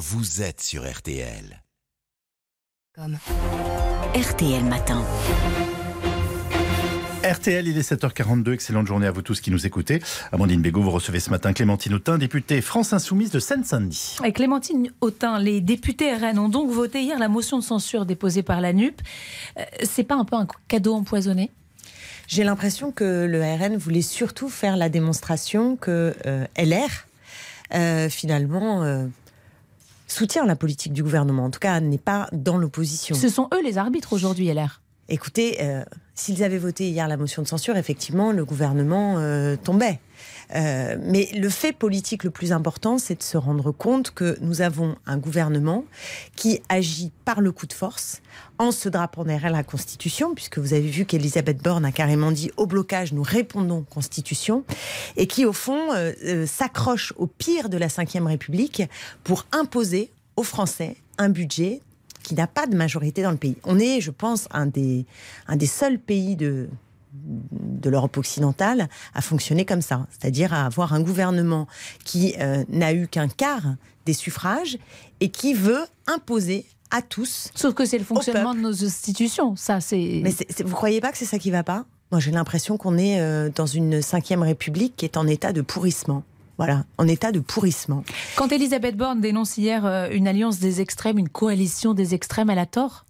vous êtes sur RTL. Comme RTL Matin. RTL, il est 7h42. Excellente journée à vous tous qui nous écoutez. Amandine Bégaud, vous recevez ce matin Clémentine Autain, députée France Insoumise de Seine-Saint-Denis. Avec Clémentine Autain, les députés RN ont donc voté hier la motion de censure déposée par la NUP. Euh, c'est pas un peu un cadeau empoisonné? J'ai l'impression que le RN voulait surtout faire la démonstration que euh, LR, euh, finalement, euh, soutient la politique du gouvernement. En tout cas, n'est pas dans l'opposition. Ce sont eux les arbitres aujourd'hui, LR. Écoutez, euh, s'ils avaient voté hier la motion de censure, effectivement, le gouvernement euh, tombait. Euh, mais le fait politique le plus important, c'est de se rendre compte que nous avons un gouvernement qui agit par le coup de force, en se drapant derrière la Constitution, puisque vous avez vu qu'Elisabeth Borne a carrément dit au blocage, nous répondons Constitution, et qui, au fond, s'accroche au pire de la Ve République pour imposer aux Français un budget qui n'a pas de majorité dans le pays. On est, je pense, un des, un des seuls pays de, de l'Europe occidentale à fonctionner comme ça, c'est-à-dire à avoir un gouvernement qui euh, n'a eu qu'un quart des suffrages et qui veut imposer à tous. Sauf que c'est le fonctionnement de nos institutions. Ça, c'est. Mais c'est- c'est- vous croyez pas que c'est ça qui va pas? Moi, j'ai l'impression qu'on est euh, dans une cinquième république qui est en état de pourrissement. Voilà, en état de pourrissement. Quand Elisabeth Borne dénonce hier euh, une alliance des extrêmes, une coalition des extrêmes, elle a tort?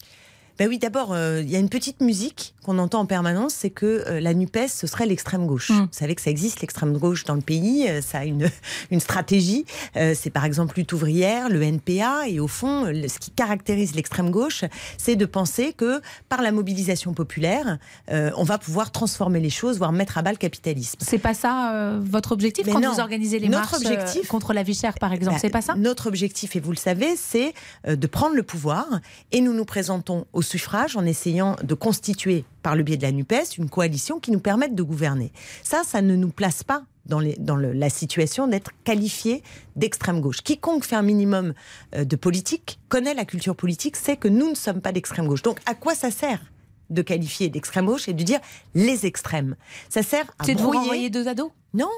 Ben oui, d'abord, euh, il y a une petite musique qu'on entend en permanence, c'est que euh, la NUPES, ce serait l'extrême gauche. Mm. Vous savez que ça existe, l'extrême gauche dans le pays, euh, ça a une, une stratégie. C'est par exemple lutte ouvrière, le NPA, et au fond, le- ce qui caractérise l'extrême gauche, c'est de penser que par la mobilisation populaire, on va pouvoir transformer les choses, voire mettre à bas le capitalisme. C'est pas ça votre objectif Mais quand non. vous organisez les Notre marches objectif- contre la vie chère, par exemple Bah, C'est pas ça? Notre objectif, et vous le savez, c'est de prendre le pouvoir et nous nous présentons au suffrage en essayant de constituer, par le biais de la NUPES, une coalition qui nous permette de gouverner. Ça, ça ne nous place pas dans, les- dans le- la situation d'être qualifié d'extrême gauche. Quiconque fait un minimum euh, de politique, connaît la culture politique, sait que nous ne sommes pas d'extrême gauche. Donc à quoi ça sert de qualifier d'extrême gauche et de dire les extrêmes? Ça sert à C'est de vous brouiller renvoyer deux ados? Non,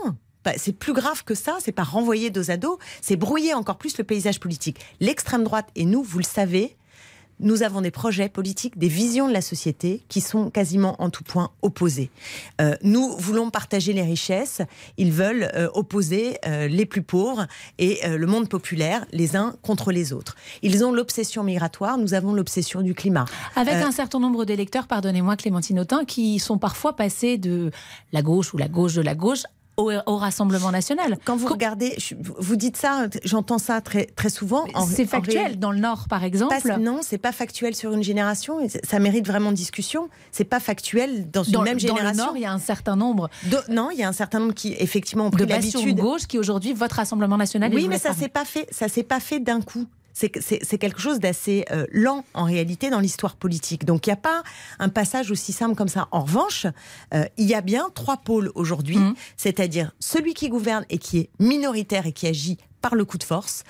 bah, c'est plus grave que ça. C'est pas renvoyer dos à dos, c'est brouiller encore plus le paysage politique. L'extrême droite et nous, vous le savez, nous avons des projets politiques, des visions de la société qui sont quasiment en tout point opposées. Euh, nous voulons partager les richesses, ils veulent euh, opposer euh, les plus pauvres et le monde populaire les uns contre les autres. Ils ont l'obsession migratoire, nous avons l'obsession du climat. Avec un certain nombre d'électeurs, pardonnez-moi Clémentine Autain, qui sont parfois passés de la gauche ou la gauche de la gauche au, au Rassemblement national. Quand vous regardez, je- vous dites ça, j'entends ça très, très souvent. en- C'est factuel. Dans le Nord, par exemple, Pas- non, c'est pas factuel sur une génération. Ça mérite vraiment discussion. C'est pas factuel dans une dans, même dans le génération. Nord, il y a un certain nombre non, il y a un certain nombre qui effectivement ont pris bastions de l'habitude. gauche qui aujourd'hui votent Rassemblement national. Oui, mais ça s'est pas fait. Ça s'est pas fait d'un coup. C'est que- C'est c'est quelque chose d'assez euh, lent en réalité dans l'histoire politique. Donc il n'y a pas un passage aussi simple comme ça. En revanche, euh, il y a bien trois pôles aujourd'hui, Mhm. c'est-à-dire celui qui gouverne et qui est minoritaire et qui agit par le coup de force.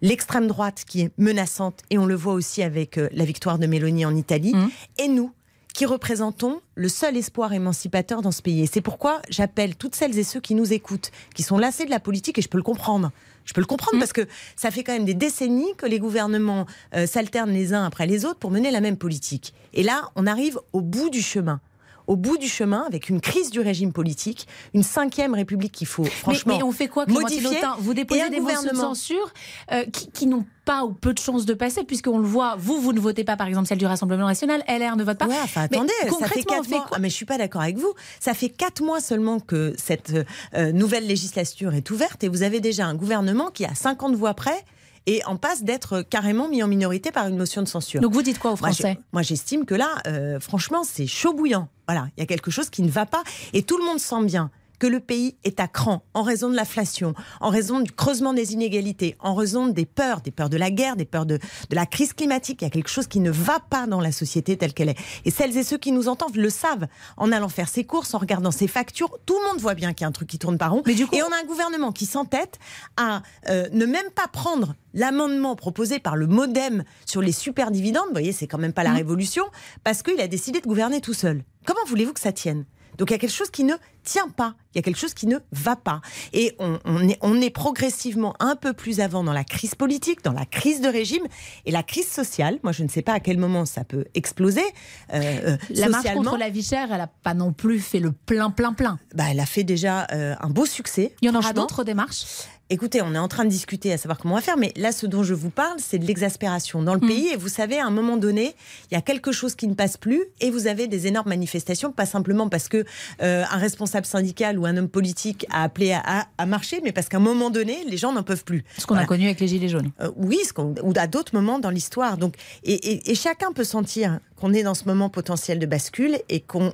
L'extrême droite qui est menaçante, et on le voit aussi avec euh, la victoire de Mélanie en Italie, Mhm. et nous qui représentons le seul espoir émancipateur dans ce pays. Et c'est pourquoi j'appelle toutes celles et ceux qui nous écoutent, qui sont lassés de la politique, et je peux le comprendre. Je peux le comprendre Mhm. parce que ça fait quand même des décennies que les gouvernements euh, s'alternent les uns après les autres pour mener la même politique. Et là, on arrive au bout du chemin. Au bout du chemin, avec une crise du régime politique, une cinquième république qu'il faut Mais, franchement mais on fait quoi, modifier Vous déposez un des motions de censure euh, qui, qui n'ont pas ou peu de chances de passer, puisqu'on le voit, vous, vous ne votez pas, par exemple, celle du Rassemblement national, LR ne vote pas. Ouais, enfin Mais attendez, ça fait concrètement, on quatre fait mois. Ah, mais je suis pas d'accord avec vous. Ça fait quatre mois seulement que cette euh, nouvelle législature est ouverte et vous avez déjà un gouvernement qui a 50 voix près et en passe d'être carrément mis en minorité par une motion de censure. Donc vous dites quoi aux Français Moi, j'estime que là, euh, franchement, c'est chaud bouillant. Voilà, il y a quelque chose qui ne va pas. Et tout le monde sent bien que le pays est à cran en raison de l'inflation, en raison du creusement des inégalités, en raison des peurs, des peurs de la guerre, des peurs de, de la crise climatique. Il y a quelque chose qui ne va pas dans la société telle qu'elle est. Et celles et ceux qui nous entendent le savent. En allant faire ses courses, en regardant ses factures, tout le monde voit bien qu'il y a un truc qui tourne pas rond. Mais du coup- Et on a un gouvernement qui s'entête à euh, ne même pas prendre l'amendement proposé par le MoDem sur les super dividendes. Vous voyez, c'est quand même pas la Mmh. révolution, parce qu'il a décidé de gouverner tout seul. Comment voulez-vous que ça tienne? Donc il y a quelque chose qui ne tient pas. Il y a quelque chose qui ne va pas. Et on, on, est, on est progressivement un peu plus avant dans la crise politique, dans la crise de régime et la crise sociale. Moi, je ne sais pas à quel moment ça peut exploser. Euh, la marche contre la vie chère, elle n'a pas non plus fait le plein, plein, plein. Bah, elle a fait déjà euh, un beau succès. Il y en aura d'autres démarches Écoutez, on est en train de discuter à savoir comment on va faire, mais là, ce dont je vous parle, c'est de l'exaspération dans le mm. pays. Et vous savez, à un moment donné, il y a quelque chose qui ne passe plus, et vous avez des énormes manifestations, pas simplement parce que euh, un responsable syndical ou un homme politique a appelé à, marcher, mais parce qu'à un moment donné, les gens n'en peuvent plus. Ce qu'on a connu avec les gilets jaunes. Euh, oui, ce ou à d'autres moments dans l'histoire. Donc, et, chacun peut sentir qu'on est dans ce moment potentiel de bascule et qu'on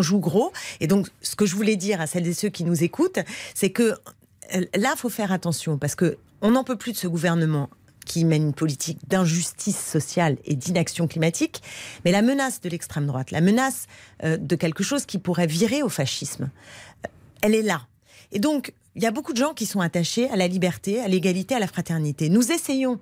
joue gros. Et donc, ce que je voulais dire à celles et ceux qui nous écoutent, c'est que là, il faut faire attention parce que on n'en peut plus de ce gouvernement qui mène une politique d'injustice sociale et d'inaction climatique, mais la menace de l'extrême droite, la menace euh, de quelque chose qui pourrait virer au fascisme, euh, elle est là. Et donc, il y a beaucoup de gens qui sont attachés à la liberté, à l'égalité, à la fraternité. Nous essayons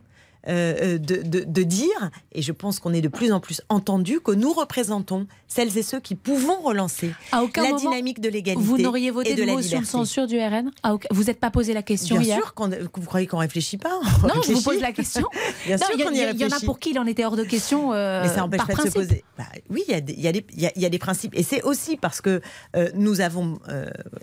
euh, euh, de, dire, et je pense qu'on est de plus en plus entendu, que nous représentons celles et ceux qui pouvons relancer la dynamique de l'égalité. Vous n'auriez voté de, motion de censure du RN Vous n'êtes pas posé la question Bien hier sûr, vous croyez qu'on réfléchit pas Non, je vous pose la question. Bien sûr Il y, en a pour qui il en était hors de question. Euh, Mais ça empêche pas de se poser. Bah, oui, il y, y, a des principes. Et c'est aussi parce que nous avons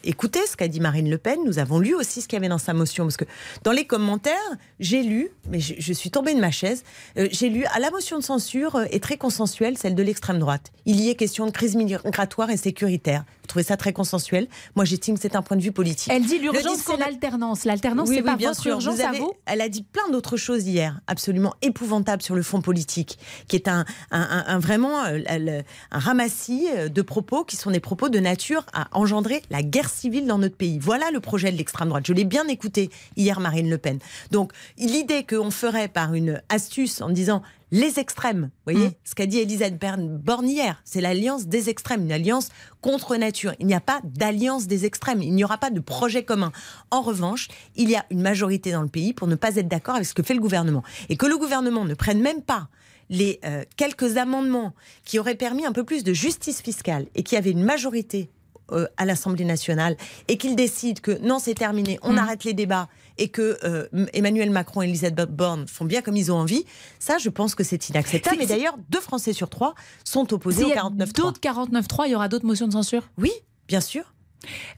écouté ce qu'a dit Marine Le Pen, nous avons lu aussi ce qu'il y avait dans sa motion. Parce que dans les commentaires, j'ai lu, mais je suis tombée de ma chaise. Euh, j'ai lu à la motion de censure euh, est très consensuelle, celle de l'extrême droite. Il y est question de crise migratoire et sécuritaire. Vous trouvez ça très consensuel? Moi, j'estime que c'est un point de vue politique. Elle dit l'urgence, c'est l'alternance. L'alternance, c'est pas bien votre sûr. urgence à vous Elle a dit plein d'autres choses hier, absolument épouvantables sur le fond politique, qui est un, un, vraiment euh, un ramassis de propos qui sont des propos de nature à engendrer la guerre civile dans notre pays. Voilà le projet de l'extrême droite. Je l'ai bien écouté hier, Marine Le Pen. Donc, l'idée qu'on ferait par une astuce en disant les extrêmes. Vous voyez mm. ce qu'a dit Elisabeth Borne hier, c'est l'alliance des extrêmes, une alliance contre nature. Il n'y a pas d'alliance des extrêmes, il n'y aura pas de projet commun. En revanche, il y a une majorité dans le pays pour ne pas être d'accord avec ce que fait le gouvernement. Et que le gouvernement ne prenne même pas les euh, quelques amendements qui auraient permis un peu plus de justice fiscale et qui avaient une majorité euh, à l'Assemblée nationale et qu'il décide que non, c'est terminé, on mm. arrête les débats et que euh, Emmanuel Macron et Elisabeth Borne font bien comme ils ont envie, ça, je pense que c'est inacceptable. Mais d'ailleurs, deux Français sur trois sont opposés au 49.3. D'autres 49.3, il y aura d'autres motions de censure? Oui, bien sûr.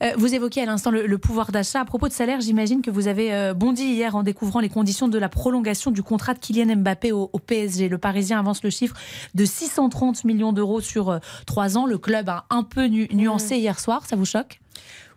Euh, vous évoquiez à l'instant le, pouvoir d'achat. À propos de salaire, j'imagine que vous avez euh, bondi hier en découvrant les conditions de la prolongation du contrat de Kylian Mbappé au, PSG. Le Parisien avance le chiffre de 630 millions d'euros sur trois ans. Le club a un peu nuancé mmh. hier soir. Ça vous choque?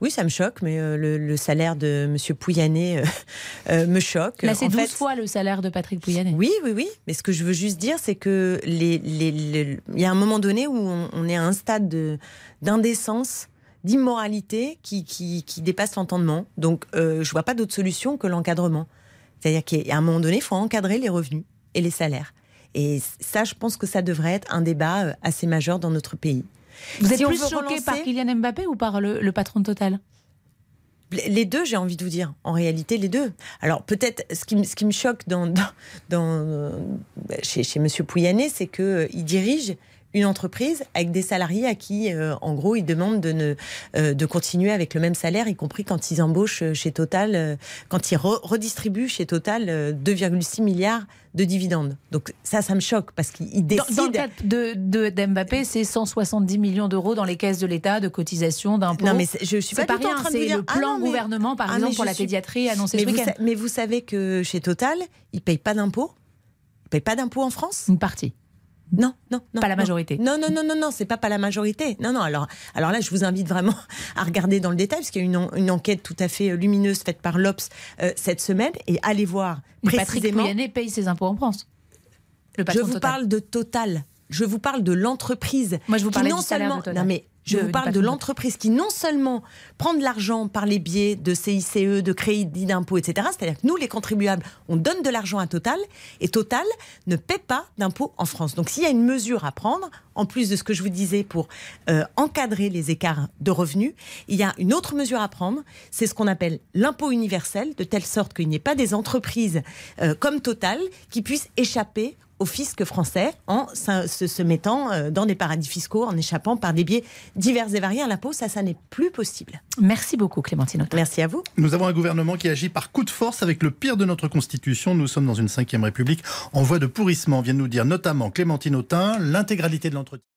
Oui, ça me choque, mais euh, le, salaire de M. Pouyanné euh, euh, me choque. Là, c'est 12 fois le salaire de Patrick Pouyanné. Oui, oui, oui. Mais ce que je veux juste dire, c'est que les, il y a un moment donné où on, est à un stade d'indécence d'immoralité qui, qui, qui, dépasse l'entendement. Donc, je ne vois pas d'autre solution que l'encadrement. C'est-à-dire qu'à un moment donné, il faut encadrer les revenus et les salaires. Et ça, je pense que ça devrait être un débat assez majeur dans notre pays. Vous êtes plus choqué par Kylian Mbappé ou par le, patron de Total? Les deux, j'ai envie de vous dire. En réalité, les deux. Alors peut-être, ce qui, ce qui me choque dans, dans, chez, chez M. Pouyanné, c'est qu'il euh, dirige une entreprise avec des salariés à qui, euh, en gros, ils demandent de, ne, euh, de continuer avec le même salaire, y compris quand ils embauchent chez Total, euh, quand ils redistribuent chez Total 2,6 milliards de dividendes. Donc ça, ça me choque parce qu'il décide... Dans, le cas de, d'Mbappé, c'est 170 millions d'euros dans les caisses de l'État de cotisation d'impôts. Non, mais je suis pas, pas rien. C'est le ah plan gouvernement, par ah, exemple, pour la pédiatrie annoncé mais ce week-end. mais vous savez que chez Total, ils payent pas d'impôts? Ils payent pas d'impôts en France? Une partie. Non, non, non. Pas la majorité. Non, non, non, non, non, c'est pas pas la majorité. Non, non. Alors, alors là, je vous invite vraiment à regarder dans le détail, parce qu'il y a une, une enquête tout à fait euh, lumineuse faite par l'Obs euh, cette semaine, et allez voir précisément. Patrick paye ses impôts en France. je vous parle de Total. Je vous parle de l'entreprise. Moi, je vous parle non seulement. Non, mais je vous parle de l'entreprise qui non seulement prend de l'argent par les biais de CICE, de crédits d'impôt, etc. C'est-à-dire que nous, les contribuables, on donne de l'argent à Total et Total ne paie pas d'impôt en France. Donc s'il y a une mesure à prendre, en plus de ce que je vous disais pour euh, encadrer les écarts de revenus, il y a une autre mesure à prendre, c'est ce qu'on appelle l'impôt universel, de telle sorte qu'il n'y ait pas des entreprises euh, comme Total qui puissent échapper au fisc français en se, se mettant euh, dans des paradis fiscaux, en échappant par des biais divers et variés à l'impôt. Ça, ça n'est plus possible. Merci beaucoup, Clémentine Autain. Merci à vous. Nous avons un gouvernement qui agit par coup de force avec le pire de notre Constitution. Nous sommes dans une cinquième République en voie de pourrissement, vient de nous dire notamment Clémentine Autain. L'intégralité de l'entretien.